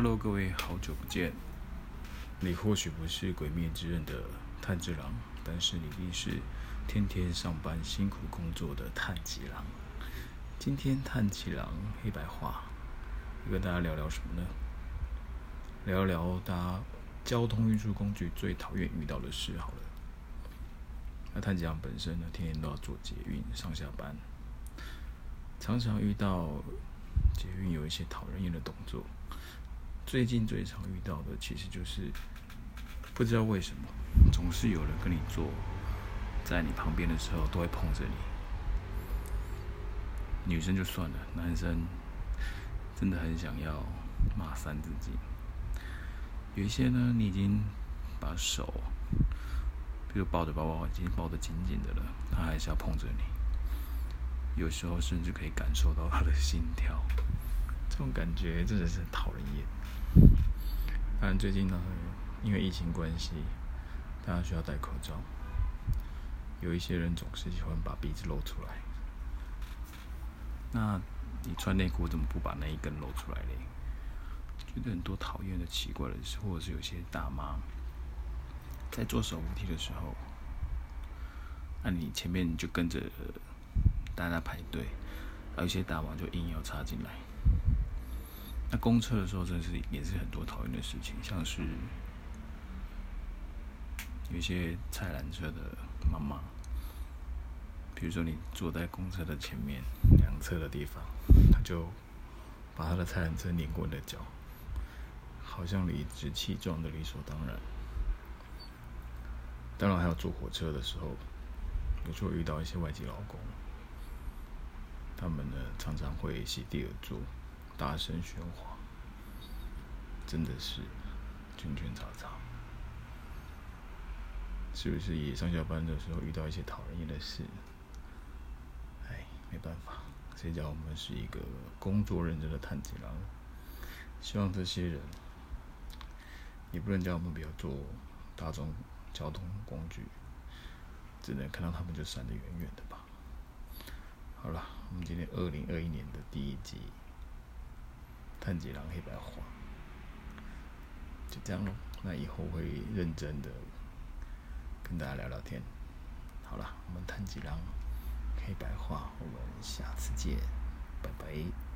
Hello，各位，好久不见。你或许不是鬼灭之刃的炭治郎，但是你一定是天天上班辛苦工作的炭治郎。今天炭治郎黑白话，要跟大家聊聊什么呢？聊聊搭交通运输工具最讨厌遇到的事好了。那炭治郎本身呢，天天都要坐捷运上下班，常常遇到捷运有一些讨人厌的动作。最近最常遇到的，其实就是不知道为什么，总是有人跟你坐在你旁边的时候，都会碰着你。女生就算了，男生真的很想要骂三字经。有一些呢，你已经把手，比如抱着包包，已经抱得紧紧的了，他还是要碰着你。有时候甚至可以感受到他的心跳，这种感觉真的是很讨人厌。当然，最近呢，因为疫情关系，大家需要戴口罩。有一些人总是喜欢把鼻子露出来。那你穿内裤怎么不把那一根露出来嘞？觉得很多讨厌的、奇怪的事，或者是有些大妈在做手扶梯的时候，那你前面就跟着大家排队，而有些大妈就硬要插进来。那公车的时候，真是也是很多讨厌的事情，像是有一些菜篮车的妈妈，比如说你坐在公车的前面两侧的地方，他就把他的菜篮车碾过你的脚，好像理直气壮的理所当然。当然还有坐火车的时候，有时候遇到一些外籍劳工，他们呢常常会席地而坐。大声喧哗，真的是圈圈叉叉，是不是？也上下班的时候遇到一些讨人厌的事？哎，没办法，谁叫我们是一个工作认真的探子郎？希望这些人，也不能叫我们不要坐大众交通工具，只能看到他们就闪得远远的吧。好了，我们今天二零二一年的第一集。看几郎黑白画，就这样咯。那以后会认真的跟大家聊聊天。好了，我们谈几郎黑白画，我们下次见，拜拜。